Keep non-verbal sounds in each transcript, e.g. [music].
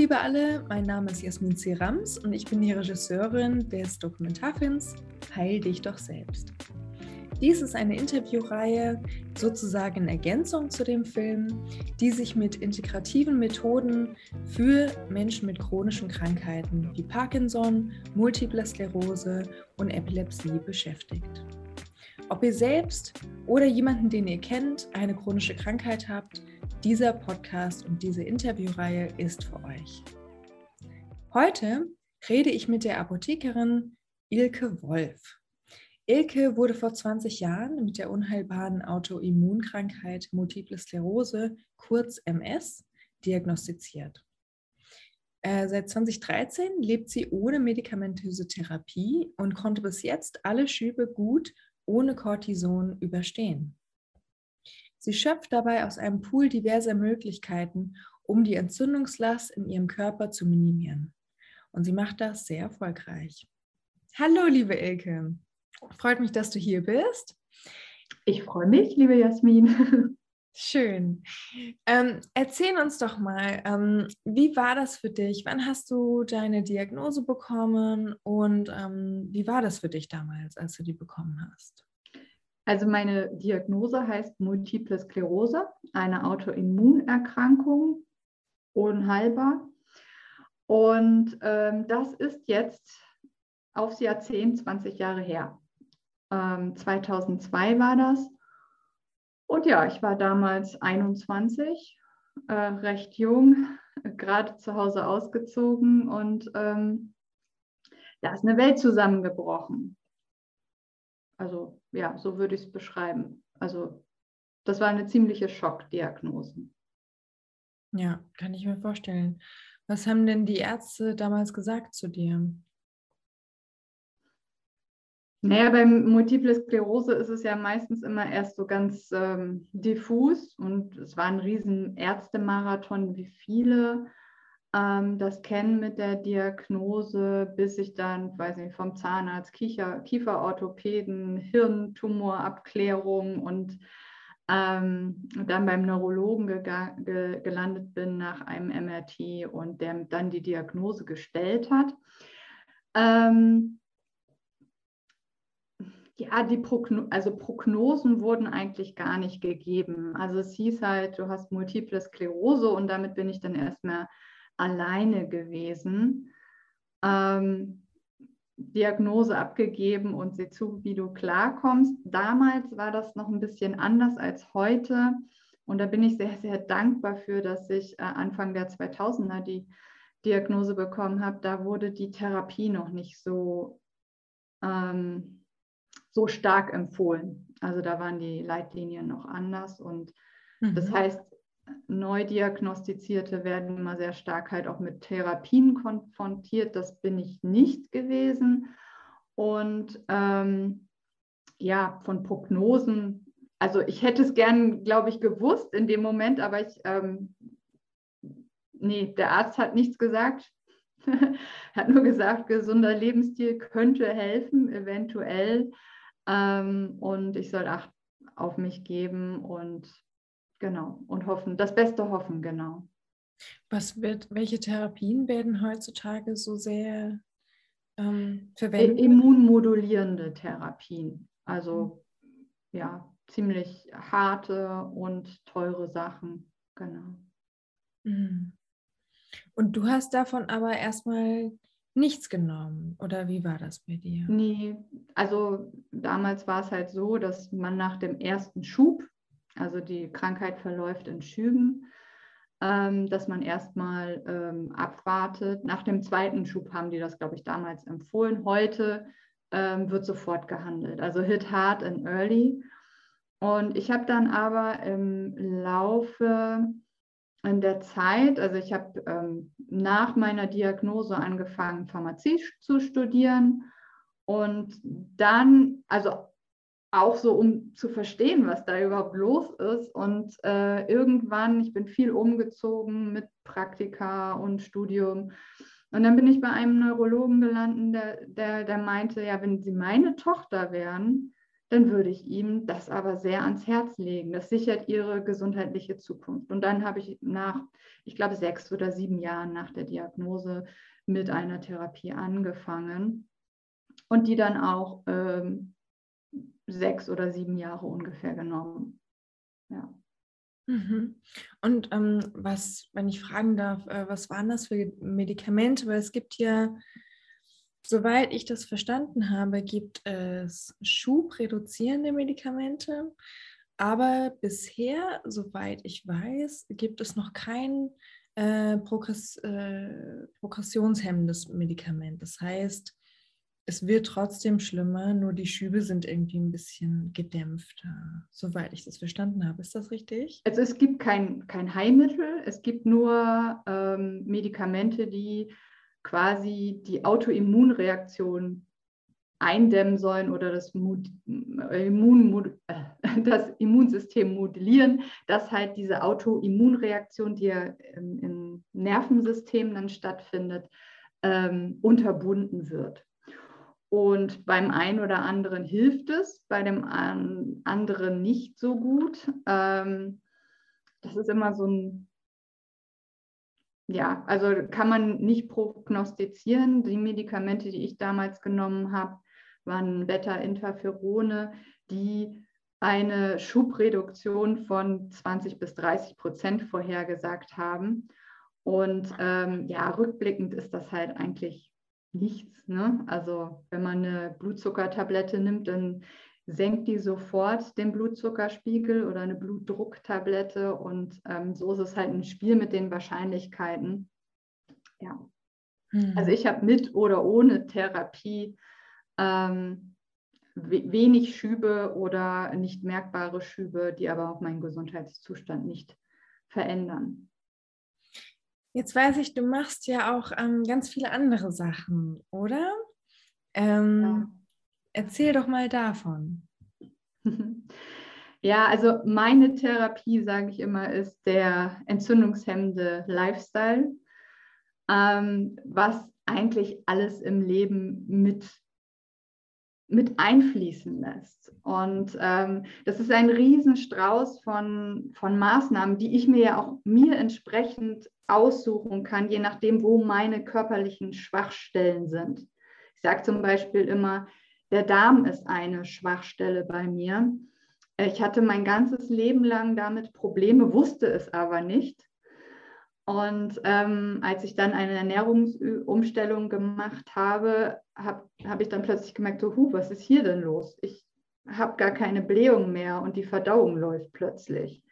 liebe alle, mein Name ist Jasmin C. Rams und ich bin die Regisseurin des Dokumentarfilms Heil dich doch selbst. Dies ist eine Interviewreihe, sozusagen in Ergänzung zu dem Film, die sich mit integrativen Methoden für Menschen mit chronischen Krankheiten wie Parkinson, Multiple Sklerose und Epilepsie beschäftigt. Ob ihr selbst oder jemanden, den ihr kennt, eine chronische Krankheit habt, dieser Podcast und diese Interviewreihe ist für euch. Heute rede ich mit der Apothekerin Ilke Wolf. Ilke wurde vor 20 Jahren mit der unheilbaren Autoimmunkrankheit Multiple Sklerose, kurz MS, diagnostiziert. Äh, seit 2013 lebt sie ohne medikamentöse Therapie und konnte bis jetzt alle Schübe gut ohne Cortison überstehen. Sie schöpft dabei aus einem Pool diverser Möglichkeiten, um die Entzündungslast in ihrem Körper zu minimieren. Und sie macht das sehr erfolgreich. Hallo, liebe Ilke. Freut mich, dass du hier bist. Ich freue mich, liebe Jasmin. Schön. Ähm, erzähl uns doch mal, ähm, wie war das für dich? Wann hast du deine Diagnose bekommen und ähm, wie war das für dich damals, als du die bekommen hast? Also meine Diagnose heißt Multiple Sklerose, eine Autoimmunerkrankung, unheilbar. Und ähm, das ist jetzt aufs Jahrzehnt 20 Jahre her. 2002 ähm, war das. Und ja, ich war damals 21, äh, recht jung, gerade zu Hause ausgezogen und ähm, da ist eine Welt zusammengebrochen. Also ja, so würde ich es beschreiben. Also das war eine ziemliche Schockdiagnose. Ja, kann ich mir vorstellen. Was haben denn die Ärzte damals gesagt zu dir? Naja, beim Multiple Sklerose ist es ja meistens immer erst so ganz ähm, diffus und es war ein riesen Ärztemarathon, wie viele ähm, das kennen mit der Diagnose, bis ich dann, weiß nicht, vom Zahnarzt, Kiefer, Kieferorthopäden, Hirntumorabklärung und ähm, dann beim Neurologen ge gelandet bin nach einem MRT und der dann die Diagnose gestellt hat. Ähm, ja, die Progno also Prognosen wurden eigentlich gar nicht gegeben. Also es hieß halt, du hast multiple Sklerose und damit bin ich dann erstmal alleine gewesen. Ähm, Diagnose abgegeben und sieh zu, wie du klarkommst. Damals war das noch ein bisschen anders als heute. Und da bin ich sehr, sehr dankbar für, dass ich äh, Anfang der 2000er die Diagnose bekommen habe. Da wurde die Therapie noch nicht so ähm, so stark empfohlen. Also da waren die Leitlinien noch anders und mhm. das heißt, neu diagnostizierte werden immer sehr stark halt auch mit Therapien konfrontiert. Das bin ich nicht gewesen. Und ähm, ja, von Prognosen, also ich hätte es gern, glaube ich, gewusst in dem Moment, aber ich, ähm, nee, der Arzt hat nichts gesagt. [laughs] hat nur gesagt, gesunder Lebensstil könnte helfen, eventuell. Ähm, und ich soll Acht auf mich geben und genau und hoffen, das Beste hoffen, genau. Was wird, welche Therapien werden heutzutage so sehr ähm, verwendet? Immunmodulierende Therapien. Also mhm. ja, ziemlich harte und teure Sachen, genau. Mhm. Und du hast davon aber erstmal nichts genommen oder wie war das bei dir? Nee, also damals war es halt so, dass man nach dem ersten Schub, also die Krankheit verläuft in Schüben, ähm, dass man erstmal ähm, abwartet. Nach dem zweiten Schub haben die das, glaube ich, damals empfohlen. Heute ähm, wird sofort gehandelt. Also hit hard and early. Und ich habe dann aber im Laufe in der Zeit, also ich habe ähm, nach meiner Diagnose angefangen, Pharmazie zu studieren und dann, also auch so, um zu verstehen, was da überhaupt los ist. Und äh, irgendwann, ich bin viel umgezogen mit Praktika und Studium. Und dann bin ich bei einem Neurologen gelandet, der, der, der meinte, ja, wenn Sie meine Tochter wären, dann würde ich ihm das aber sehr ans Herz legen. Das sichert ihre gesundheitliche Zukunft. Und dann habe ich nach, ich glaube, sechs oder sieben Jahren nach der Diagnose mit einer Therapie angefangen und die dann auch ähm, sechs oder sieben Jahre ungefähr genommen. Ja. Mhm. Und ähm, was, wenn ich fragen darf, äh, was waren das für Medikamente? Weil es gibt ja, soweit ich das verstanden habe, gibt es schubreduzierende Medikamente. Aber bisher, soweit ich weiß, gibt es noch kein äh, Progress, äh, progressionshemmendes Medikament. Das heißt, es wird trotzdem schlimmer, nur die Schübe sind irgendwie ein bisschen gedämpfter, soweit ich das verstanden habe. Ist das richtig? Also es gibt kein, kein Heilmittel, es gibt nur ähm, Medikamente, die quasi die Autoimmunreaktion eindämmen sollen oder das, Immun, äh, [laughs] das Immunsystem modellieren, dass halt diese Autoimmunreaktion, die ja im, im Nervensystem dann stattfindet, ähm, unterbunden wird. Und beim einen oder anderen hilft es, bei dem anderen nicht so gut. Ähm, das ist immer so ein, ja, also kann man nicht prognostizieren. Die Medikamente, die ich damals genommen habe, waren Beta-Interferone, die eine Schubreduktion von 20 bis 30 Prozent vorhergesagt haben. Und ähm, ja, rückblickend ist das halt eigentlich nichts. Ne? Also wenn man eine Blutzuckertablette nimmt, dann senkt die sofort den Blutzuckerspiegel oder eine Blutdrucktablette. Und ähm, so ist es halt ein Spiel mit den Wahrscheinlichkeiten. Ja. Hm. Also ich habe mit oder ohne Therapie ähm, wenig Schübe oder nicht merkbare Schübe, die aber auch meinen Gesundheitszustand nicht verändern. Jetzt weiß ich, du machst ja auch ähm, ganz viele andere Sachen, oder? Ähm, ja. Erzähl doch mal davon. [laughs] Ja, also meine Therapie, sage ich immer, ist der entzündungshemmende Lifestyle, ähm, was eigentlich alles im Leben mit mit einfließen lässt. Und ähm, das ist ein Riesenstrauß von, von Maßnahmen, die ich mir ja auch mir entsprechend aussuchen kann, je nachdem, wo meine körperlichen Schwachstellen sind. Ich sage zum Beispiel immer, der Darm ist eine Schwachstelle bei mir. Ich hatte mein ganzes Leben lang damit Probleme, wusste es aber nicht. Und ähm, als ich dann eine Ernährungsumstellung gemacht habe, habe hab ich dann plötzlich gemerkt, so, huh, was ist hier denn los? Ich habe gar keine Blähung mehr und die Verdauung läuft plötzlich.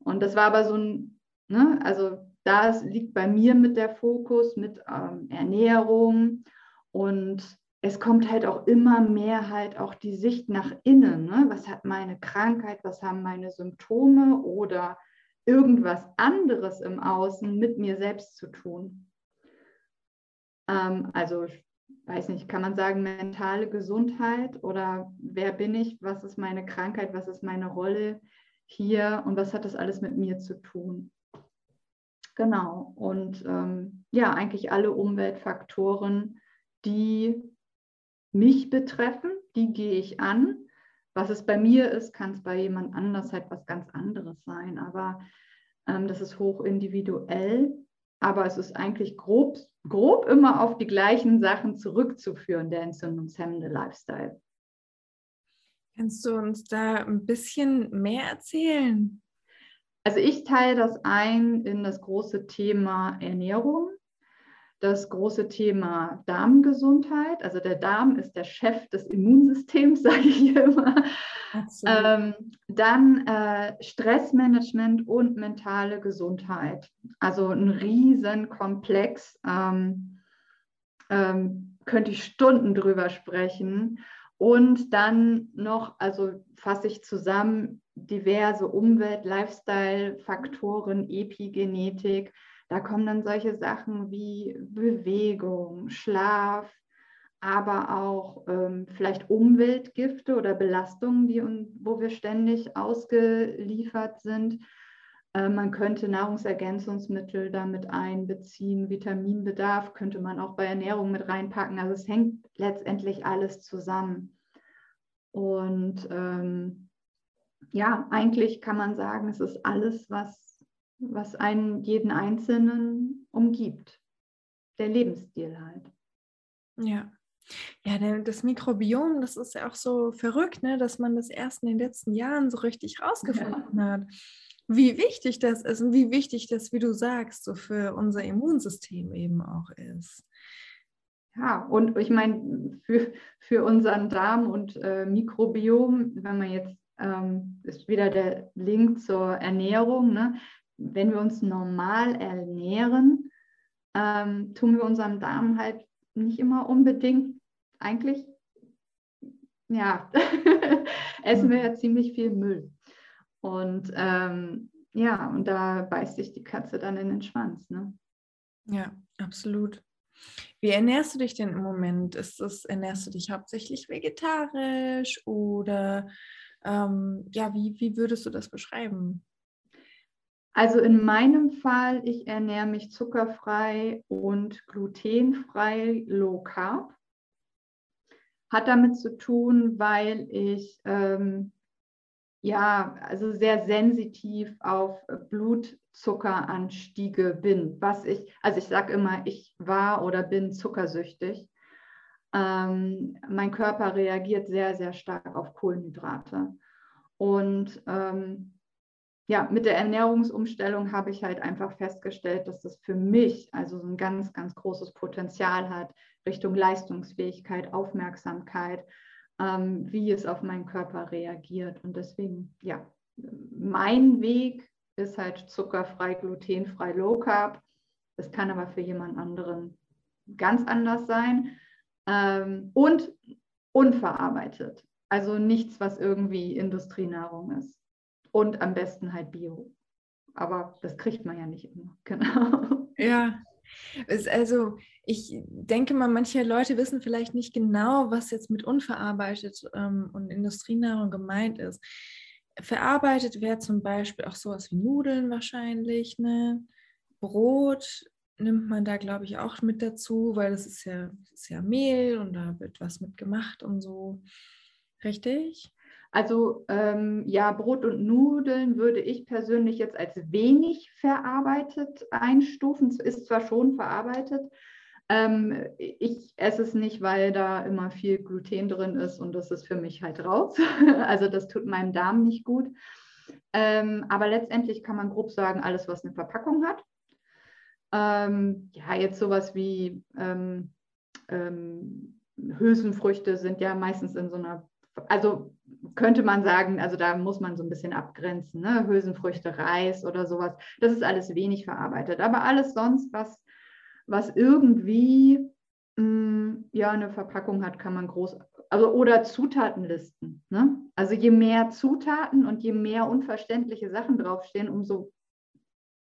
Und das war aber so ein, ne, also da liegt bei mir mit der Fokus, mit ähm, Ernährung und es kommt halt auch immer mehr halt auch die Sicht nach innen. Ne? Was hat meine Krankheit, was haben meine Symptome oder irgendwas anderes im Außen mit mir selbst zu tun. Ähm, also, ich weiß nicht, kann man sagen, mentale Gesundheit oder wer bin ich, was ist meine Krankheit, was ist meine Rolle hier und was hat das alles mit mir zu tun? Genau, und ähm, ja, eigentlich alle Umweltfaktoren, die mich betreffen, die gehe ich an was es bei mir ist, kann es bei jemand anders halt was ganz anderes sein. Aber ähm, das ist hoch individuell. Aber es ist eigentlich grob, grob immer auf die gleichen Sachen zurückzuführen, der entzündungshemmende Lifestyle. Kannst du uns da ein bisschen mehr erzählen? Also ich teile das ein in das große Thema Ernährung das große Thema Darmgesundheit. Also der Darm ist der Chef des Immunsystems, [laughs] sage ich immer. Ähm, dann äh, Stressmanagement und mentale Gesundheit. Also ein Riesenkomplex. Ähm, ähm, könnte ich Stunden drüber sprechen. Und dann noch, also fasse ich zusammen, diverse Umwelt-, Lifestyle-Faktoren, Epigenetik, da kommen dann solche Sachen wie Bewegung, Schlaf, aber auch ähm, vielleicht Umweltgifte oder Belastungen, die, wo wir ständig ausgeliefert sind. Äh, man könnte Nahrungsergänzungsmittel damit einbeziehen, Vitaminbedarf könnte man auch bei Ernährung mit reinpacken. Also es hängt letztendlich alles zusammen. Und ähm, ja, eigentlich kann man sagen, es ist alles, was, was einen jeden Einzelnen umgibt. Der Lebensstil halt. Ja. Ja, das Mikrobiom, das ist ja auch so verrückt, ne, dass man das erst in den letzten Jahren so richtig rausgefunden ja. hat. Wie wichtig das ist und wie wichtig das, wie du sagst, so für unser Immunsystem eben auch ist. Ja, und ich meine, für, für unseren Darm und äh, Mikrobiom, wenn man jetzt, ähm, ist wieder der Link zur Ernährung, ne? Wenn wir uns normal ernähren, ähm, tun wir unserem Darm halt nicht immer unbedingt eigentlich, ja, [laughs] essen wir ja ziemlich viel Müll. Und ähm, ja, und da beißt sich die Katze dann in den Schwanz. Ne? Ja, absolut. Wie ernährst du dich denn im Moment? Ist das, ernährst du dich hauptsächlich vegetarisch oder ähm, ja, wie, wie würdest du das beschreiben? Also in meinem Fall, ich ernähre mich zuckerfrei und glutenfrei low carb. Hat damit zu tun, weil ich ähm, ja, also sehr sensitiv auf Blutzuckeranstiege bin. Was ich, also ich sage immer, ich war oder bin zuckersüchtig. Ähm, mein Körper reagiert sehr, sehr stark auf Kohlenhydrate. Und ähm, ja, mit der Ernährungsumstellung habe ich halt einfach festgestellt, dass das für mich also so ein ganz, ganz großes Potenzial hat Richtung Leistungsfähigkeit, Aufmerksamkeit, ähm, wie es auf meinen Körper reagiert. Und deswegen, ja, mein Weg ist halt zuckerfrei, glutenfrei, low carb. Das kann aber für jemand anderen ganz anders sein. Ähm, und unverarbeitet. Also nichts, was irgendwie Industrienahrung ist. Und am besten halt Bio. Aber das kriegt man ja nicht immer. [laughs] Genau. Ja. Also ich denke mal, manche Leute wissen vielleicht nicht genau, was jetzt mit unverarbeitet ähm, und Industrienahrung gemeint ist. Verarbeitet wäre zum Beispiel auch sowas wie Nudeln wahrscheinlich, ne? Brot nimmt man da, glaube ich, auch mit dazu, weil das ist ja, ist ja Mehl und da wird was mit gemacht und so. Richtig? Also ähm, ja, Brot und Nudeln würde ich persönlich jetzt als wenig verarbeitet einstufen. Es ist zwar schon verarbeitet, ähm, ich esse es nicht, weil da immer viel Gluten drin ist und das ist für mich halt raus. [laughs] also das tut meinem Darm nicht gut. Ähm, aber letztendlich kann man grob sagen, alles, was eine Verpackung hat. Ähm, ja, jetzt sowas wie ähm, ähm, Hülsenfrüchte sind ja meistens in so einer also könnte man sagen, also da muss man so ein bisschen abgrenzen, ne? Hülsenfrüchte, Reis oder sowas. Das ist alles wenig verarbeitet. Aber alles sonst, was, was irgendwie mh, mm, ja eine Verpackung hat, kann man groß, also oder Zutatenlisten. Ne? Also je mehr Zutaten und je mehr unverständliche Sachen draufstehen, umso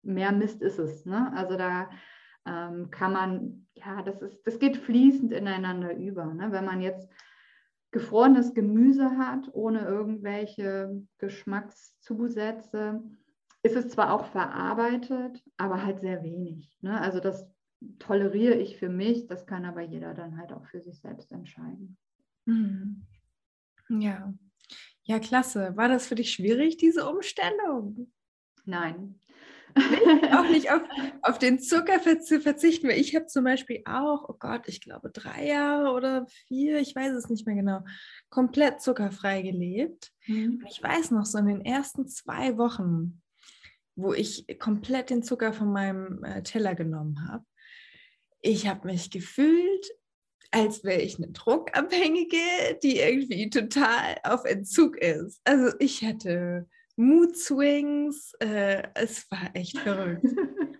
mehr Mist ist es. Ne? Also da ähm, kann man, ja, das ist, das geht fließend ineinander über. Ne? Wenn man jetzt gefrorenes Gemüse hat, ohne irgendwelche Geschmackszusätze, ist es zwar auch verarbeitet, aber halt sehr wenig. Ne? Also das toleriere ich für mich, das kann aber jeder dann halt auch für sich selbst entscheiden. Mhm. Ja. Ja, klasse. War das für dich schwierig, diese Umstellung? Nein, auch nicht auf, auf den Zucker zu verzichten, weil ich habe zum Beispiel auch, oh Gott, ich glaube drei Jahre oder vier, ich weiß es nicht mehr genau, komplett zuckerfrei gelebt. Mhm. Und ich weiß noch, so in den ersten zwei Wochen, wo ich komplett den Zucker von meinem äh, Teller genommen habe, ich habe mich gefühlt, als wäre ich eine Druckabhängige, die irgendwie total auf Entzug ist. Also ich hätte Mood Swings. Äh, es war echt verrückt.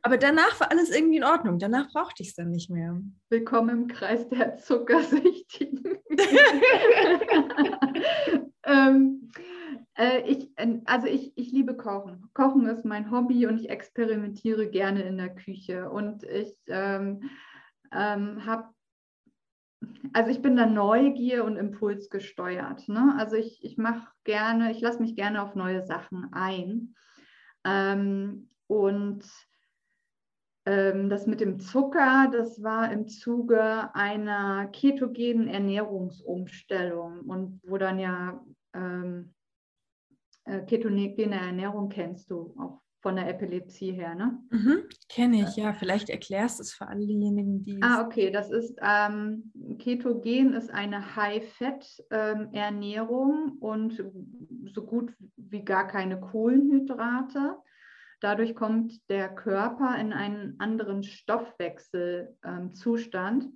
Aber danach war alles irgendwie in Ordnung. Danach brauchte ich es dann nicht mehr. Willkommen im Kreis der Zuckersüchtigen. [laughs] ähm, äh, ich, also ich, ich liebe Kochen. Kochen ist mein Hobby und ich experimentiere gerne in der Küche. Und ich ähm, ähm, habe also ich bin da Neugier und Impuls gesteuert. Ne? Also ich, ich mache gerne, ich lasse mich gerne auf neue Sachen ein. Ähm, und Ähm, das mit dem Zucker, das war im Zuge einer ketogenen Ernährungsumstellung und wo dann ja ähm, äh, ketogene Ernährung kennst du auch von der Epilepsie her, ne? Mhm, Kenne ich, ja. Vielleicht erklärst du es für all diejenigen, die. Ah, okay. Das ist ähm, Ketogen ist eine High-Fat-Ernährung ähm, und so gut wie gar keine Kohlenhydrate. Dadurch kommt der Körper in einen anderen Stoffwechselzustand.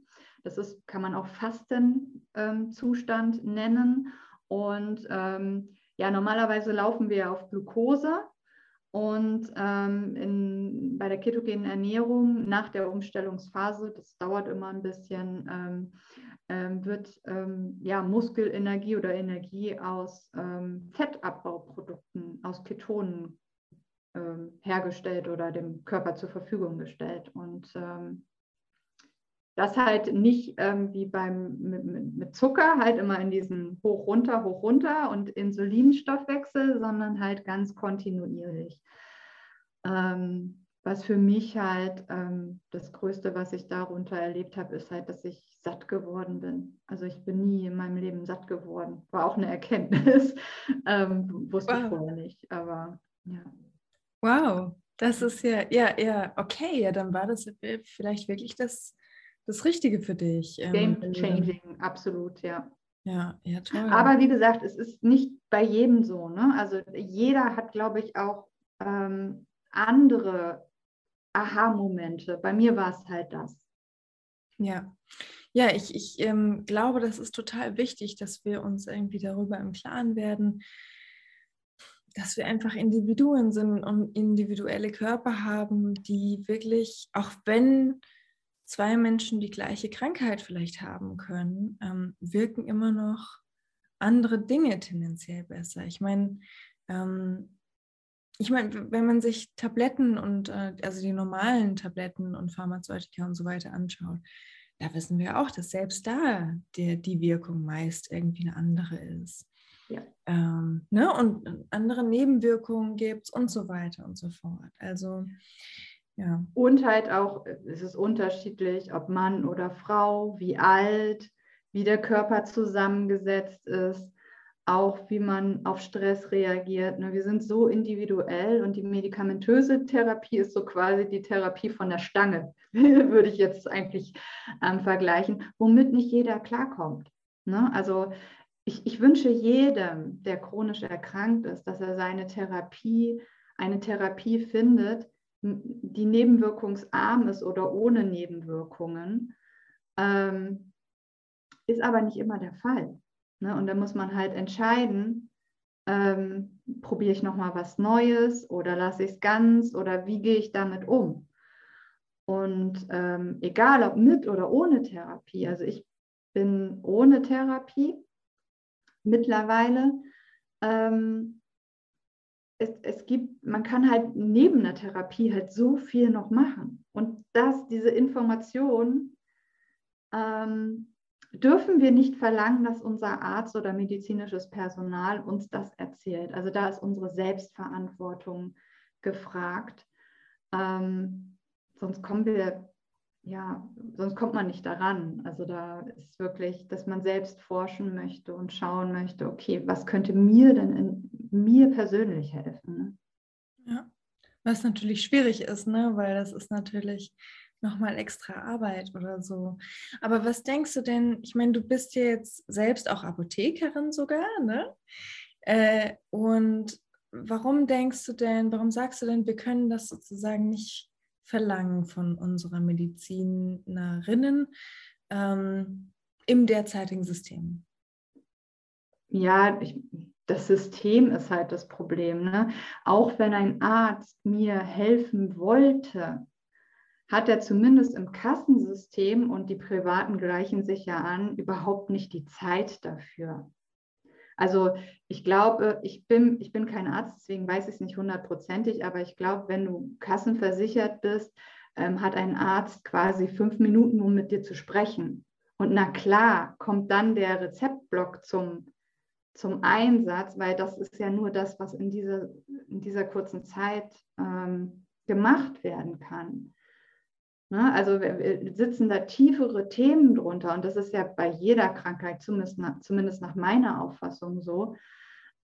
Das ist, kann man auch Fastenzustand nennen. Und ähm, ja, normalerweise laufen wir auf Glucose und ähm, in, bei der ketogenen Ernährung nach der Umstellungsphase, das dauert immer ein bisschen, ähm, ähm, wird ähm, ja, Muskelenergie oder Energie aus ähm, Fettabbauprodukten, aus Ketonen ähm, hergestellt oder dem Körper zur Verfügung gestellt. Und das halt nicht ähm, wie beim mit, mit, Zucker, halt immer in diesen hoch runter, hoch runter und Insulinstoffwechsel, sondern halt ganz kontinuierlich. Ähm, was für mich halt ähm, das Größte, was ich darunter erlebt habe, ist halt, dass ich satt geworden bin. Also ich bin nie in meinem Leben satt geworden. War auch eine Erkenntnis. [laughs] ähm, wusste wow. ich vorher nicht. Aber ja. Wow, das ist ja, ja, ja, okay, ja, dann war das vielleicht wirklich das, das Richtige für dich. Ähm, Game changing, absolut, ja. Ja, ja, toll. Aber wie gesagt, es ist nicht bei jedem so. Ne? Also jeder hat, glaube ich, auch ähm, andere Aha-Momente. Bei mir war es halt das. Ja, ja, ich, ich ähm, glaube, das ist total wichtig, dass wir uns irgendwie darüber im Klaren werden, dass wir einfach Individuen sind und individuelle Körper haben, die wirklich, auch wenn zwei Menschen die gleiche Krankheit vielleicht haben können, ähm, wirken immer noch andere Dinge tendenziell besser. Ich meine, ähm, ich meine, wenn man sich Tabletten und äh, also die normalen Tabletten und Pharmazeutika und so weiter anschaut, da wissen wir auch, dass selbst da der, die Wirkung meist irgendwie eine andere ist. Ja. Ähm, ne? Und andere Nebenwirkungen gibt es und so weiter und so fort. Also ja. Und halt auch, es ist unterschiedlich, ob Mann oder Frau, wie alt, wie der Körper zusammengesetzt ist, auch wie man auf Stress reagiert. Ne? Wir sind so individuell und die medikamentöse Therapie ist so quasi die Therapie von der Stange, [laughs] würde ich jetzt eigentlich ähm, vergleichen, womit nicht jeder klarkommt. Ne? Also ich, ich wünsche jedem, der chronisch erkrankt ist, dass er seine Therapie, eine Therapie findet, die nebenwirkungsarm ist oder ohne Nebenwirkungen. Ähm, ist aber nicht immer der Fall. Ne? Und da muss man halt entscheiden, ähm, probiere ich nochmal was Neues oder lasse ich es ganz oder wie gehe ich damit um? Und ähm, egal ob mit oder ohne Therapie, also ich bin ohne Therapie, mittlerweile. Ähm, es, es gibt, man kann halt neben der Therapie halt so viel noch machen. Und das, diese Information, ähm, dürfen wir nicht verlangen, dass unser Arzt oder medizinisches Personal uns das erzählt. Also da ist unsere Selbstverantwortung gefragt. Ähm, sonst kommen wir ja, sonst kommt man nicht daran. Also da ist wirklich, dass man selbst forschen möchte und schauen möchte, okay, was könnte mir denn in mir persönlich helfen? Ne? Ja, was natürlich schwierig ist, ne? weil das ist natürlich nochmal extra Arbeit oder so. Aber was denkst du denn, ich meine, du bist ja jetzt selbst auch Apothekerin sogar, ne? Äh, und warum denkst du denn, warum sagst du denn, wir können das sozusagen nicht verlangen von unseren Medizinerinnen ähm, im derzeitigen System? Ja, ich, das System ist halt das Problem. Ne? Auch wenn ein Arzt mir helfen wollte, hat er zumindest im Kassensystem und die Privaten gleichen sich ja an, überhaupt nicht die Zeit dafür. Also ich glaube, ich bin, ich bin kein Arzt, deswegen weiß ich es nicht hundertprozentig, aber ich glaube, wenn du kassenversichert bist, ähm, hat ein Arzt quasi fünf Minuten, um mit dir zu sprechen. Und na klar, kommt dann der Rezeptblock zum, zum Einsatz, weil das ist ja nur das, was in dieser, in dieser kurzen Zeit ähm, gemacht werden kann. Ne? Also sitzen da tiefere Themen drunter und das ist ja bei jeder Krankheit, zumindest nach, zumindest nach meiner Auffassung so.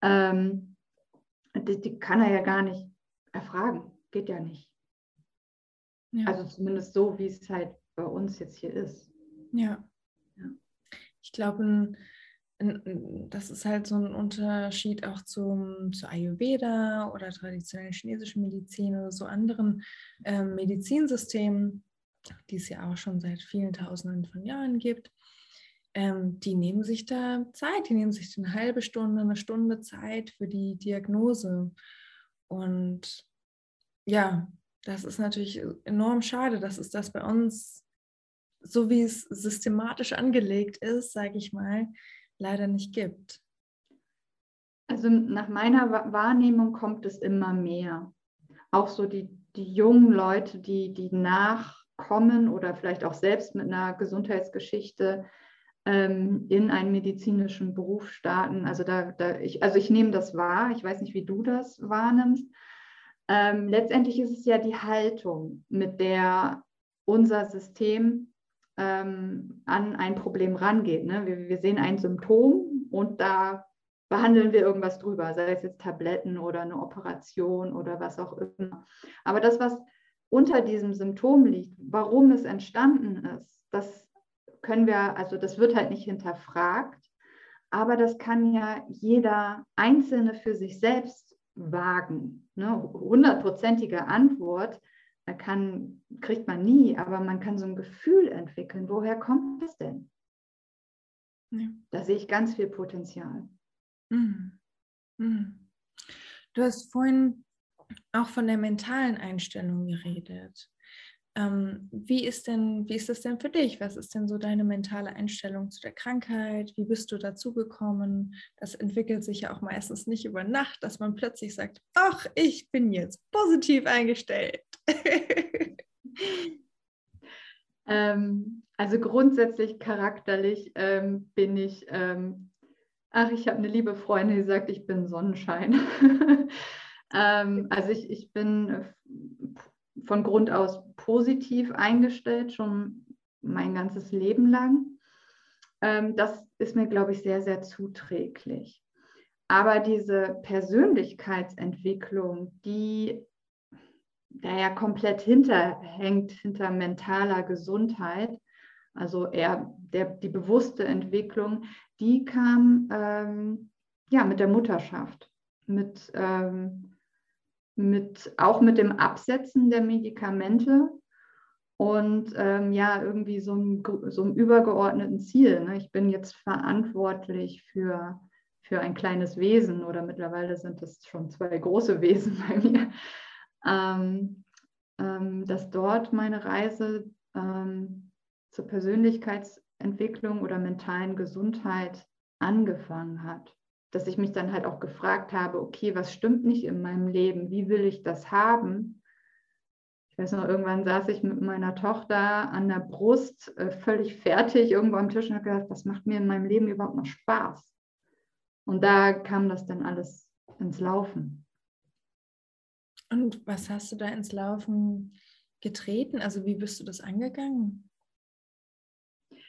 Ähm, die, die, kann er ja gar nicht erfragen, geht ja nicht. Ja. Also zumindest so, wie es halt bei uns jetzt hier ist. Ja. ja. Ich glaube, das ist halt so ein Unterschied auch zum, zu Ayurveda oder traditionellen chinesischen Medizin oder so anderen äh, Medizinsystemen die es ja auch schon seit vielen Tausenden von Jahren gibt, ähm, die nehmen sich da Zeit, die nehmen sich eine halbe Stunde, eine Stunde Zeit für die Diagnose. Und ja, das ist natürlich enorm schade, dass es das bei uns, so wie es systematisch angelegt ist, sage ich mal, leider nicht gibt. Also nach meiner Wahrnehmung kommt es immer mehr. Auch so die, die jungen Leute, die, die nach kommen oder vielleicht auch selbst mit einer Gesundheitsgeschichte ähm, in einen medizinischen Beruf starten. Also, da, da ich, also ich nehme das wahr. Ich weiß nicht, wie du das wahrnimmst. Ähm, letztendlich ist es ja die Haltung, mit der unser System ähm, an ein Problem rangeht. Ne? Wir, wir sehen ein Symptom und da behandeln wir irgendwas drüber, sei es jetzt Tabletten oder eine Operation oder was auch immer. Aber das, was unter diesem Symptom liegt, warum es entstanden ist, das können wir, also das wird halt nicht hinterfragt, aber das kann ja jeder Einzelne für sich selbst wagen. Ne? Hundertprozentige Antwort kann, kriegt man nie, aber man kann so ein Gefühl entwickeln. Woher kommt es denn? Ja. Da sehe ich ganz viel Potenzial. Mhm. Mhm. Du hast vorhin auch von der mentalen Einstellung geredet. Ähm, wie, ist denn, wie ist das denn für dich? Was ist denn so deine mentale Einstellung zu der Krankheit? Wie bist du dazu gekommen? Das entwickelt sich ja auch meistens nicht über Nacht, dass man plötzlich sagt, ach, ich bin jetzt positiv eingestellt. [laughs] ähm, also grundsätzlich charakterlich ähm, bin ich, ähm, ach, ich habe eine liebe Freundin, die sagt, ich bin Sonnenschein. [laughs] Ähm, also ich, ich bin äh, von Grund aus positiv eingestellt, schon mein ganzes Leben lang. Ähm, das ist mir, glaube ich, sehr, sehr zuträglich. Aber diese Persönlichkeitsentwicklung, die da ja komplett hinterhängt, hinter mentaler Gesundheit, also eher der, die bewusste Entwicklung, die kam ähm, ja mit der Mutterschaft, mit ähm, mit, auch mit dem Absetzen der Medikamente und ähm, ja, irgendwie so einem, so einem übergeordneten Ziel. Ne? Ich bin jetzt verantwortlich für, für ein kleines Wesen oder mittlerweile sind es schon zwei große Wesen [laughs] bei mir, ähm, ähm, dass dort meine Reise ähm, zur Persönlichkeitsentwicklung oder mentalen Gesundheit angefangen hat dass ich mich dann halt auch gefragt habe, okay, was stimmt nicht in meinem Leben? Wie will ich das haben? Ich weiß noch, irgendwann saß ich mit meiner Tochter an der Brust, äh, völlig fertig, irgendwo am Tisch und habe gedacht, was macht mir in meinem Leben überhaupt noch Spaß? Und da kam das dann alles ins Laufen. Und was hast du da ins Laufen getreten? Also wie bist du das angegangen?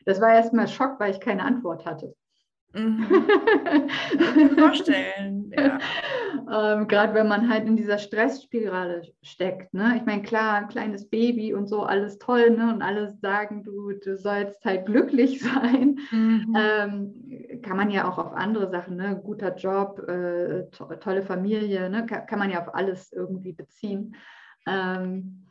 Das war erstmal Schock, weil ich keine Antwort hatte. Mhm. [laughs] vorstellen, ja. ähm, Gerade wenn man halt in dieser Stressspirale steckt. Ne? Ich meine, klar, ein kleines Baby und so, alles toll, ne? Und alles sagen, du, du sollst halt glücklich [laughs] sein. Mhm. Ähm, kann man ja auch auf andere Sachen, ne? Guter Job, äh, to tolle Familie, ne? Kann, kann, man ja auf alles irgendwie beziehen. Ähm,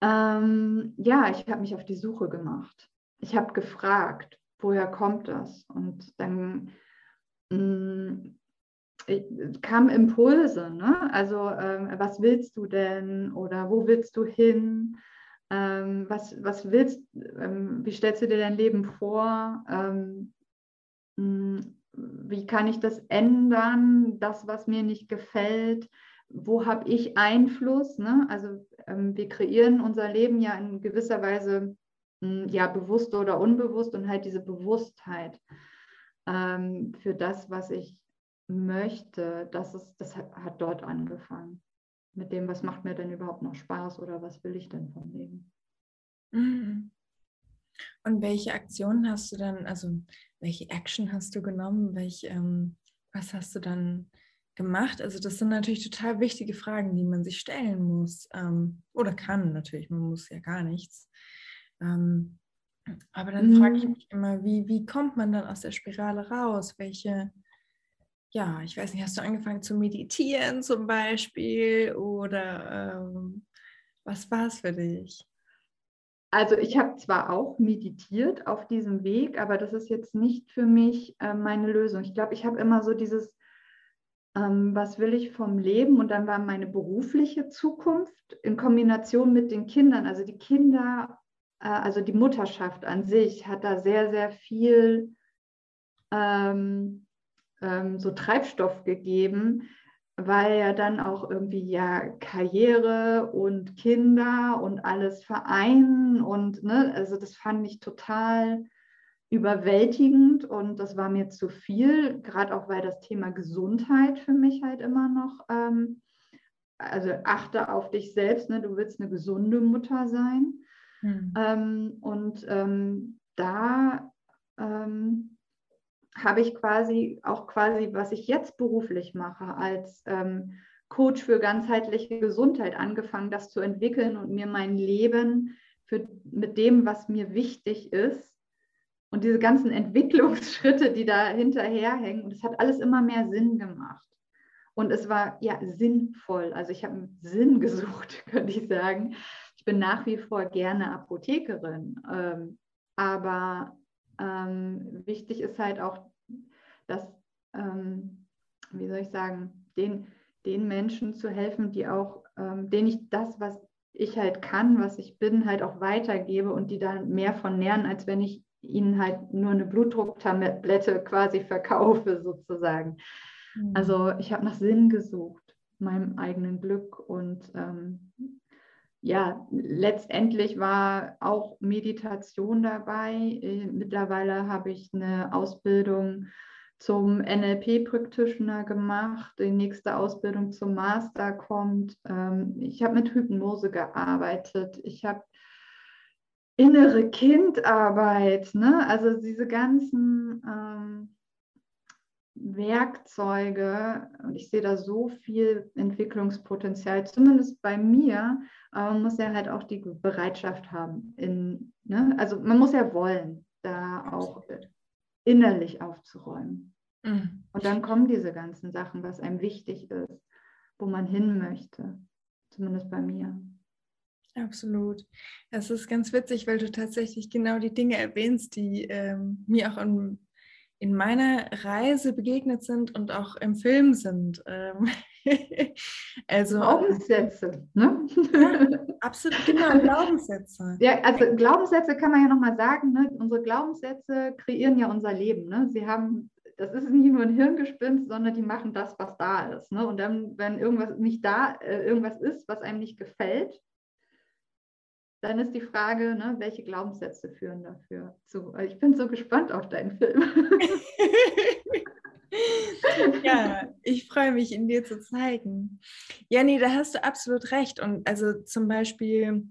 ähm ja, ich habe mich auf die Suche gemacht. Ich habe gefragt, woher kommt das? Und dann mh, mm, kamen Impulse, ne? also ähm, was willst du denn oder wo willst du hin? Ähm, was, was willst, ähm, wie stellst du dir dein Leben vor? mh, ähm, mm, wie kann ich das ändern, das, was mir nicht gefällt? Wo habe ich Einfluss? Ne? Also ähm, wir kreieren unser Leben ja in gewisser Weise ja, bewusst oder unbewusst und halt diese Bewusstheit ähm, für das, was ich möchte, das, ist, das hat, dort angefangen. mit dem, was macht mir denn überhaupt noch Spaß oder was will ich denn vom Leben. Mhm. Und welche Aktionen hast du dann, also welche Action hast du genommen? Welch, ähm, was hast du dann gemacht? Also das sind natürlich total wichtige Fragen, die man sich stellen muss ähm, oder kann natürlich, man muss ja gar nichts. Ähm, aber dann mhm. frage ich mich immer, wie, wie kommt man dann aus der Spirale raus? Welche, ja, ich weiß nicht, hast du angefangen zu meditieren zum Beispiel oder ähm, was war es für dich? Also ich habe zwar auch meditiert auf diesem Weg, aber das ist jetzt nicht für mich äh, meine Lösung. Ich glaube, ich habe immer so dieses, ähm, was will ich vom Leben? Und dann war meine berufliche Zukunft in Kombination mit den Kindern. Also die Kinder, also die Mutterschaft an sich hat da sehr, sehr viel ähm, ähm, so Treibstoff gegeben, weil ja dann auch irgendwie ja Karriere und Kinder und alles vereinen und ne, also das fand ich total überwältigend und das war mir zu viel, gerade auch weil das Thema Gesundheit für mich halt immer noch, ähm, also achte auf dich selbst, ne, du willst eine gesunde Mutter sein. Hm. Ähm, und ähm, da ähm, habe ich quasi auch quasi, was ich jetzt beruflich mache, als ähm, Coach für ganzheitliche Gesundheit angefangen, das zu entwickeln und mir mein Leben für, mit dem, was mir wichtig ist und diese ganzen [laughs] Entwicklungsschritte, die da hinterherhängen. Und es hat alles immer mehr Sinn gemacht. Und es war ja sinnvoll. Also ich habe Sinn gesucht, [laughs] könnte ich sagen. Ich bin nach wie vor gerne Apothekerin. Ähm, aber ähm, wichtig ist halt auch, dass, ähm, wie soll ich sagen, den, den Menschen zu helfen, die auch, ähm, denen ich das, was ich halt kann, was ich bin, halt auch weitergebe und die dann mehr von lernen, als wenn ich ihnen halt nur eine Blutdrucktablette quasi verkaufe, sozusagen. Mhm. Also ich habe nach Sinn gesucht, meinem eigenen Glück und ähm, ja, letztendlich war auch Meditation dabei. Äh, mittlerweile habe ich eine Ausbildung zum NLP-Practitioner gemacht. Die nächste Ausbildung zum Master kommt. Ähm, ich habe mit Hypnose gearbeitet. Ich habe innere Kindarbeit. Ne? Also diese ganzen ähm, Werkzeuge. Und ich sehe da so viel Entwicklungspotenzial, zumindest bei mir. Aber man muss ja halt auch die Bereitschaft haben. In, ne? Also man muss ja wollen, da auch innerlich aufzuräumen. Mhm. Und dann kommen diese ganzen Sachen, was einem wichtig ist, wo man hin möchte. Zumindest bei mir. Absolut. Es ist ganz witzig, weil du tatsächlich genau die Dinge erwähnst, die ähm, mir auch in, in, meiner Reise begegnet sind und auch im Film sind. Ähm, [laughs] also Glaubenssätze, ne? Absolut, genau, Glaubenssätze. Ja, also Glaubenssätze kann man ja nochmal sagen, ne? unsere Glaubenssätze kreieren ja unser Leben. Ne? Sie haben, das ist nicht nur ein Hirngespinst, sondern die machen das, was da ist. Ne? Und dann, wenn irgendwas nicht da, äh, irgendwas ist, was einem nicht gefällt, dann ist die Frage, ne, welche Glaubenssätze führen dafür zu. Ich bin so gespannt auf deinen Film. [laughs] ja, ich freue mich, ihn dir zu zeigen. Nee, da hast du absolut recht. Und also zum Beispiel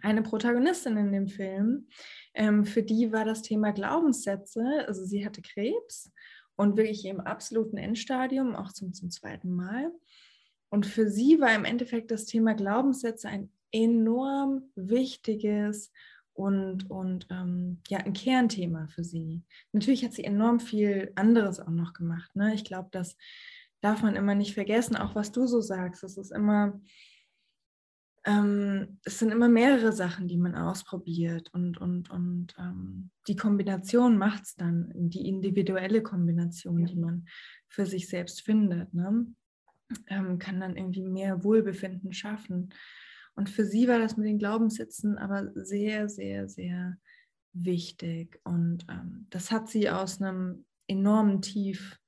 eine Protagonistin in dem Film, ähm, für die war das Thema Glaubenssätze, also sie hatte Krebs und wirklich im absoluten Endstadium, auch zum, zum zweiten Mal. Und für sie war im Endeffekt das Thema Glaubenssätze ein enorm wichtiges und, und ähm, ja, ein Kernthema für sie. Natürlich hat sie enorm viel anderes auch noch gemacht. Ne? Ich glaube, das darf man immer nicht vergessen, auch was du so sagst. Es ist immer, ähm, es sind immer mehrere Sachen, die man ausprobiert und, und, und ähm, die Kombination macht es dann, die individuelle Kombination, die man für sich selbst findet, ne? Ähm, kann dann irgendwie mehr Wohlbefinden schaffen. Und für sie war das mit den Glaubenssätzen aber sehr, sehr, sehr wichtig. Und ähm, das hat sie aus einem enormen Tief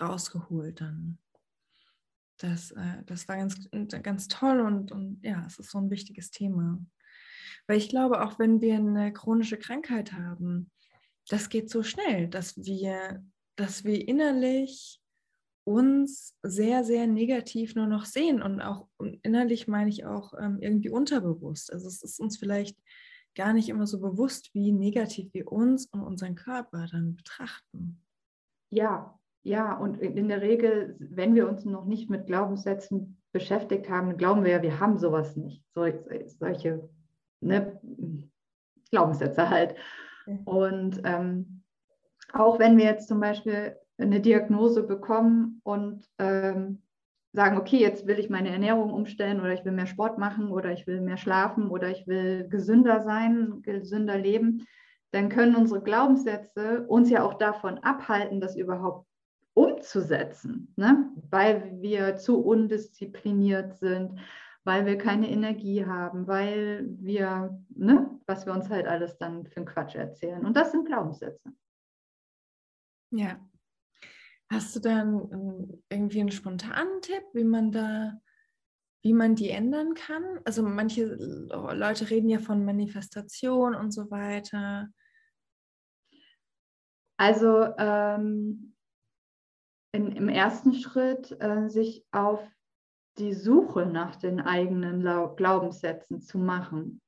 rausgeholt dann. Das, äh, das war ganz, ganz toll und, und ja, es ist so ein wichtiges Thema. Weil ich glaube, auch wenn wir eine chronische Krankheit haben, das geht so schnell, dass wir, dass wir innerlich uns sehr, sehr negativ nur noch sehen und auch innerlich meine ich auch ähm, irgendwie unterbewusst. Also es ist uns vielleicht gar nicht immer so bewusst, wie negativ wir uns und unseren Körper dann betrachten. Ja, ja, und in der Regel, wenn wir uns noch nicht mit Glaubenssätzen beschäftigt haben, glauben wir ja, wir haben sowas nicht. solche ne, Glaubenssätze halt. Und ähm, auch wenn wir jetzt zum Beispiel eine Diagnose bekommen und ähm, sagen, okay, jetzt will ich meine Ernährung umstellen oder ich will mehr Sport machen oder ich will mehr schlafen oder ich will gesünder sein, gesünder leben, dann können unsere Glaubenssätze uns ja auch davon abhalten, das überhaupt umzusetzen, ne? weil wir zu undiszipliniert sind, weil wir keine Energie haben, weil wir, ne, was wir uns halt alles dann für einen Quatsch erzählen. Und das sind Glaubenssätze. Ja. Hast du dann ähm, irgendwie einen spontanen Tipp, wie man da, wie man die ändern kann? Also manche Leute reden ja von Manifestation und so weiter. Also ähm, in, im ersten Schritt äh, sich auf die Suche nach den eigenen Glaubenssätzen zu machen.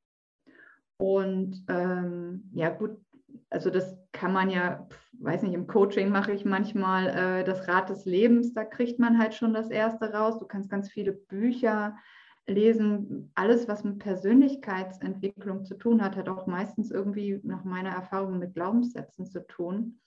Und ähm, ja gut, also das kann man ja, weiß nicht, im Coaching mache ich manchmal äh, das Rad des Lebens, da kriegt man halt schon das Erste raus. Du kannst ganz viele Bücher lesen. Alles, was mit Persönlichkeitsentwicklung zu tun hat, hat auch meistens irgendwie nach meiner Erfahrung mit Glaubenssätzen zu tun.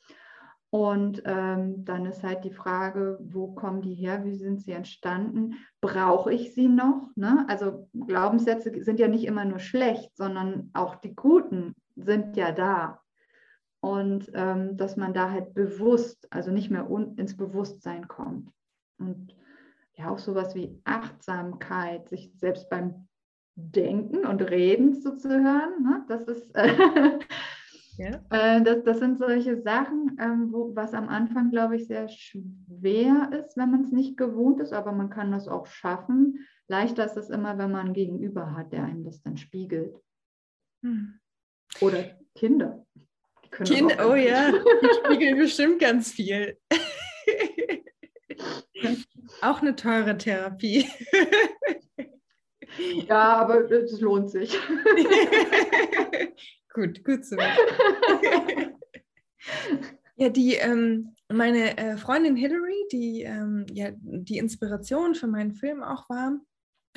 Und ähm, dann ist halt die Frage, wo kommen die her? Wie sind sie entstanden? Brauche ich sie noch? Ne? Also Glaubenssätze sind ja nicht immer nur schlecht, sondern auch die guten sind ja da. Und ähm, dass man da halt bewusst, also nicht mehr ins Bewusstsein kommt. Und ja, auch sowas wie Achtsamkeit, sich selbst beim Denken und Reden zuzuhören, ne? das ist äh, [laughs] Ja. [laughs] Äh, das, das sind solche Sachen, ähm, wo, was am Anfang, glaube ich, sehr schwer ist, wenn man es nicht gewohnt ist, aber man kann das auch schaffen. Leichter ist es immer, wenn man einen Gegenüber hat, der einem das dann spiegelt. Hm. Oder Kinder. Kinder, oh ja, [laughs] die spiegeln bestimmt ganz viel. [laughs] auch eine teure Therapie. [laughs] ja, aber es lohnt sich. Gut, gut zu wissen. ja, die, ähm, meine äh, Freundin Hillary, die ähm, ja die Inspiration für meinen Film auch war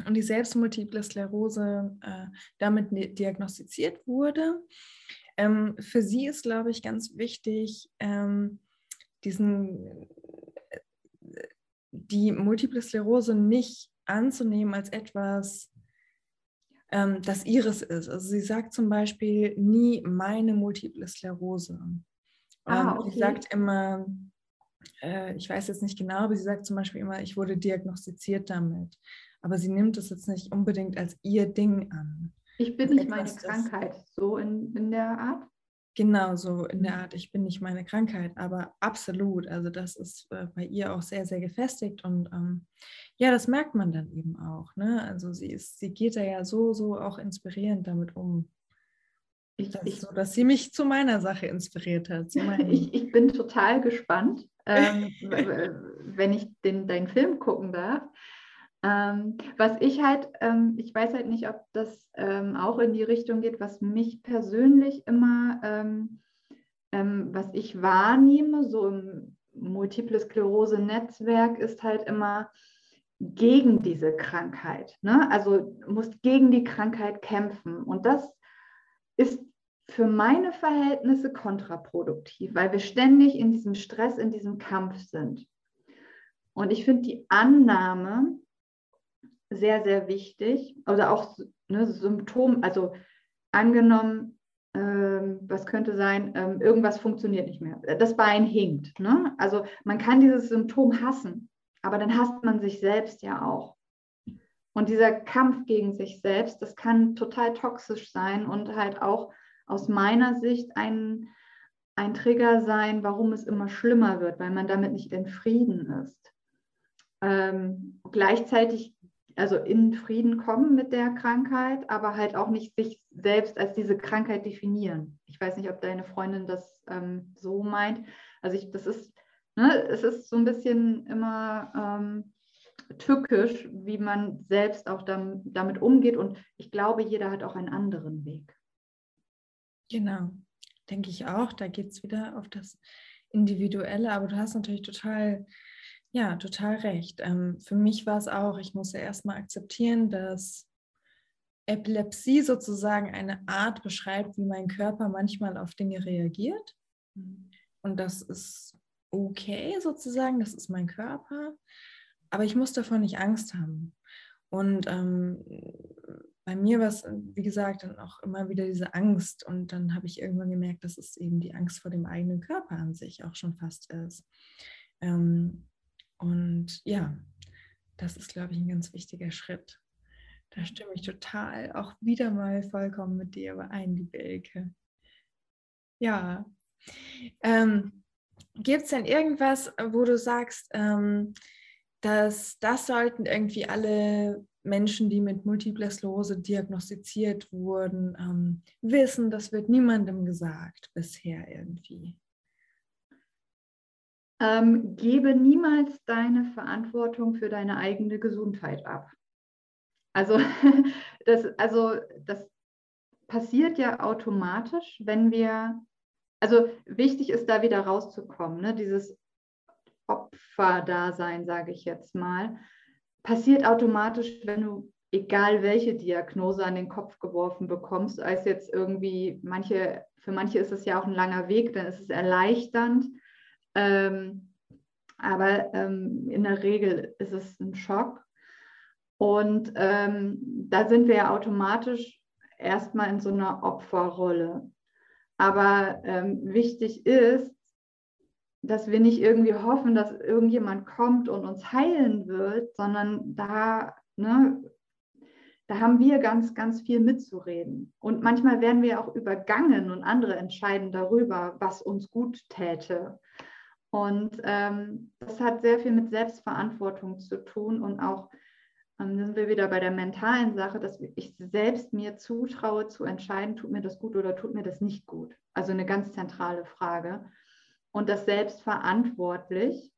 und die selbst multiple Sklerose äh, damit ne, diagnostiziert wurde. Ähm, für sie ist, glaube ich, ganz wichtig, ähm, diesen, äh, die multiple Sklerose nicht anzunehmen als etwas, ähm, das ihres ist. Also sie sagt zum Beispiel nie meine multiple Sklerose. Ah, ähm, okay. Sie sagt immer, äh, ich weiß jetzt nicht genau, aber sie sagt zum Beispiel immer, ich wurde diagnostiziert damit. Aber sie nimmt es jetzt nicht unbedingt als ihr Ding an. Ich bin nicht meine Krankheit, so in, in der Art? Genau, so in der mhm. Art, ich bin nicht meine Krankheit, aber absolut. Also das ist äh, bei ihr auch sehr, sehr gefestigt und ähm, ja, das merkt man dann eben auch. Ne? Also sie ist, sie geht da ja so, so auch inspirierend damit um. Ich, das ich, so, dass sie mich zu meiner Sache inspiriert hat. [laughs] ich, ich bin total gespannt, [laughs] ähm, wenn ich den, deinen Film gucken darf. Ähm, was ich halt, ähm, ich weiß halt nicht, ob das ähm, auch in die Richtung geht, was mich persönlich immer, ähm, ähm, was ich wahrnehme, so im Multiple Sklerose-Netzwerk, ist halt immer gegen diese Krankheit. Ne? Also musst gegen die Krankheit kämpfen. Und das ist für meine Verhältnisse kontraproduktiv, weil wir ständig in diesem Stress, in diesem Kampf sind. Und ich finde die Annahme, sehr, sehr wichtig. Oder auch ne, Symptom, also angenommen, ähm, was könnte sein, ähm, irgendwas funktioniert nicht mehr. Das Bein hinkt. Ne? Also man kann dieses Symptom hassen, aber dann hasst man sich selbst ja auch. Und dieser Kampf gegen sich selbst, das kann total toxisch sein und halt auch aus meiner Sicht ein, ein Trigger sein, warum es immer schlimmer wird, weil man damit nicht in Frieden ist. Ähm, gleichzeitig also in Frieden kommen mit der Krankheit, aber halt auch nicht sich selbst als diese Krankheit definieren. Ich weiß nicht, ob deine Freundin das ähm, so meint. Also ich, das ist ne, es ist so ein bisschen immer ähm, tückisch, wie man selbst auch dann, damit umgeht. Und ich glaube, jeder hat auch einen anderen Weg. Genau, denke ich auch. Da geht es wieder auf das Individuelle, aber du hast natürlich total, ja, total recht. Ähm, für mich war es auch, ich musste erstmal akzeptieren, dass Epilepsie sozusagen eine Art beschreibt, wie mein Körper manchmal auf Dinge reagiert. Und das ist okay sozusagen, das ist mein Körper. Aber ich muss davon nicht Angst haben. Und ähm, bei mir war es, wie gesagt, dann auch immer wieder diese Angst. Und dann habe ich irgendwann gemerkt, dass es eben die Angst vor dem eigenen Körper an sich auch schon fast ist. Ähm, und ja, das ist, glaube ich, ein ganz wichtiger Schritt. Da stimme ich total auch wieder mal vollkommen mit dir überein, liebe Elke. Ja. Ähm, Gibt es denn irgendwas, wo du sagst, ähm, dass das sollten irgendwie alle Menschen, die mit Multiple Sklerose diagnostiziert wurden, ähm, wissen, das wird niemandem gesagt bisher irgendwie. Ähm, gebe niemals deine Verantwortung für deine eigene Gesundheit ab. Also [laughs] das, also das passiert ja automatisch, wenn wir, also wichtig ist da wieder rauszukommen, ne? dieses Opferdasein, sage ich jetzt mal, passiert automatisch, wenn du egal welche Diagnose an den Kopf geworfen bekommst, als jetzt irgendwie manche, für manche ist es ja auch ein langer Weg, dann ist es erleichternd. Ähm, aber ähm, in der Regel ist es ein Schock. Und ähm, da sind wir ja automatisch erstmal in so einer Opferrolle. Aber ähm, wichtig ist, dass wir nicht irgendwie hoffen, dass irgendjemand kommt und uns heilen wird, sondern da, ne, da haben wir ganz, ganz viel mitzureden. Und manchmal werden wir auch übergangen und andere entscheiden darüber, was uns gut täte. Und ähm, das hat sehr viel mit Selbstverantwortung zu tun und auch, ähm, sind wir wieder bei der mentalen Sache, dass ich selbst mir zutraue zu entscheiden, tut mir das gut oder tut mir das nicht gut. Also eine ganz zentrale Frage und das selbstverantwortlich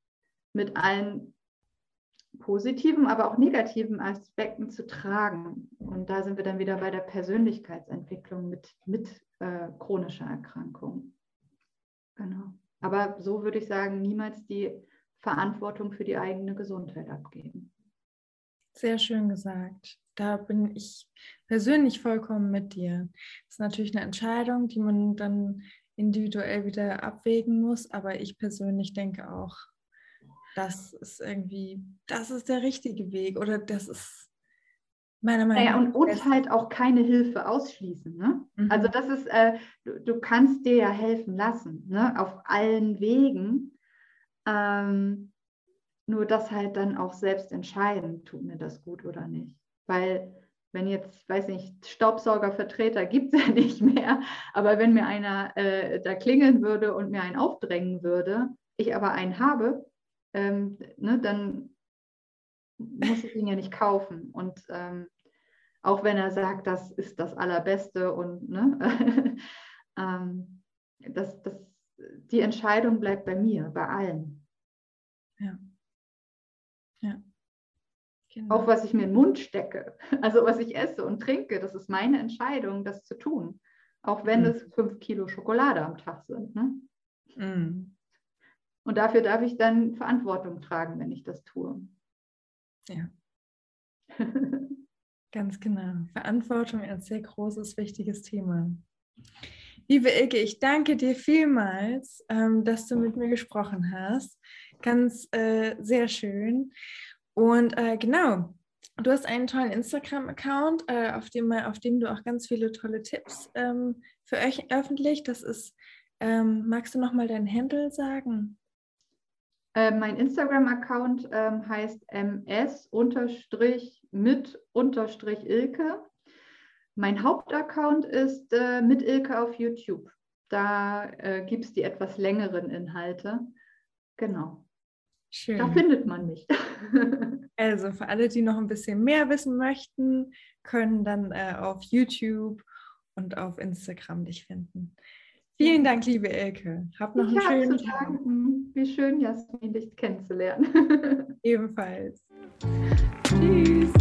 mit allen positiven, aber auch negativen Aspekten zu tragen. Und da sind wir dann wieder bei der Persönlichkeitsentwicklung mit, mit äh, chronischer Erkrankung. Genau. Aber so würde ich sagen, niemals die Verantwortung für die eigene Gesundheit abgeben. Sehr schön gesagt. Da bin ich persönlich vollkommen mit dir. Das ist natürlich eine Entscheidung, die man dann individuell wieder abwägen muss. Aber ich persönlich denke auch, das ist irgendwie, das ist der richtige Weg oder das ist meiner Meinung nach. Ja, und uns halt auch keine Hilfe ausschließen. Ne? Mhm. Also das ist, äh, du, du, kannst dir ja helfen lassen, ne? auf allen Wegen. Ähm, nur das halt dann auch selbst entscheiden, tut mir das gut oder nicht. Weil wenn jetzt, weiß nicht, Staubsaugervertreter gibt es [laughs] ja nicht mehr, aber wenn mir einer äh, da klingeln würde und mir einen aufdrängen würde, ich aber einen habe, ähm, ne, dann muss ich ihn ja nicht kaufen. Und ähm, auch wenn er sagt, das ist das Allerbeste und ne, [laughs] ähm, das, das, die Entscheidung bleibt bei mir, bei allen. Ja. Ja. Genau. Auch was ich mir in den Mund stecke, [laughs] also was ich esse und trinke, das ist meine Entscheidung, das zu tun. Auch wenn mhm. es fünf Kilo Schokolade am Tag sind. Ne? Mhm. Und dafür darf ich dann Verantwortung tragen, wenn ich das tue. Ja. [laughs] Ganz genau. Verantwortung ein sehr großes, wichtiges Thema. Liebe Ilke, ich danke dir vielmals, ähm, dass du mit mir gesprochen hast. Ganz äh, sehr schön. Und äh, genau, du hast einen tollen Instagram-Account, äh, auf, dem, auf dem du auch ganz viele tolle Tipps ähm, für euch öffentlich. Das ist, ähm, magst du nochmal deinen Handle sagen? Äh, mein Instagram-Account ähm, heißt ms-mit-ilke. Mein Hauptaccount ist äh, mit Ilke auf YouTube. Da äh, gibt es die etwas längeren Inhalte. Genau. Schön. Da findet man mich. [laughs] also für alle, die noch ein bisschen mehr wissen möchten, können dann äh, auf YouTube und auf Instagram dich finden. Vielen Dank, liebe Elke. Hab noch ich einen schönen Tag. Danken. Wie schön, Jasmin, dich kennenzulernen. [laughs] Ebenfalls. Tschüss.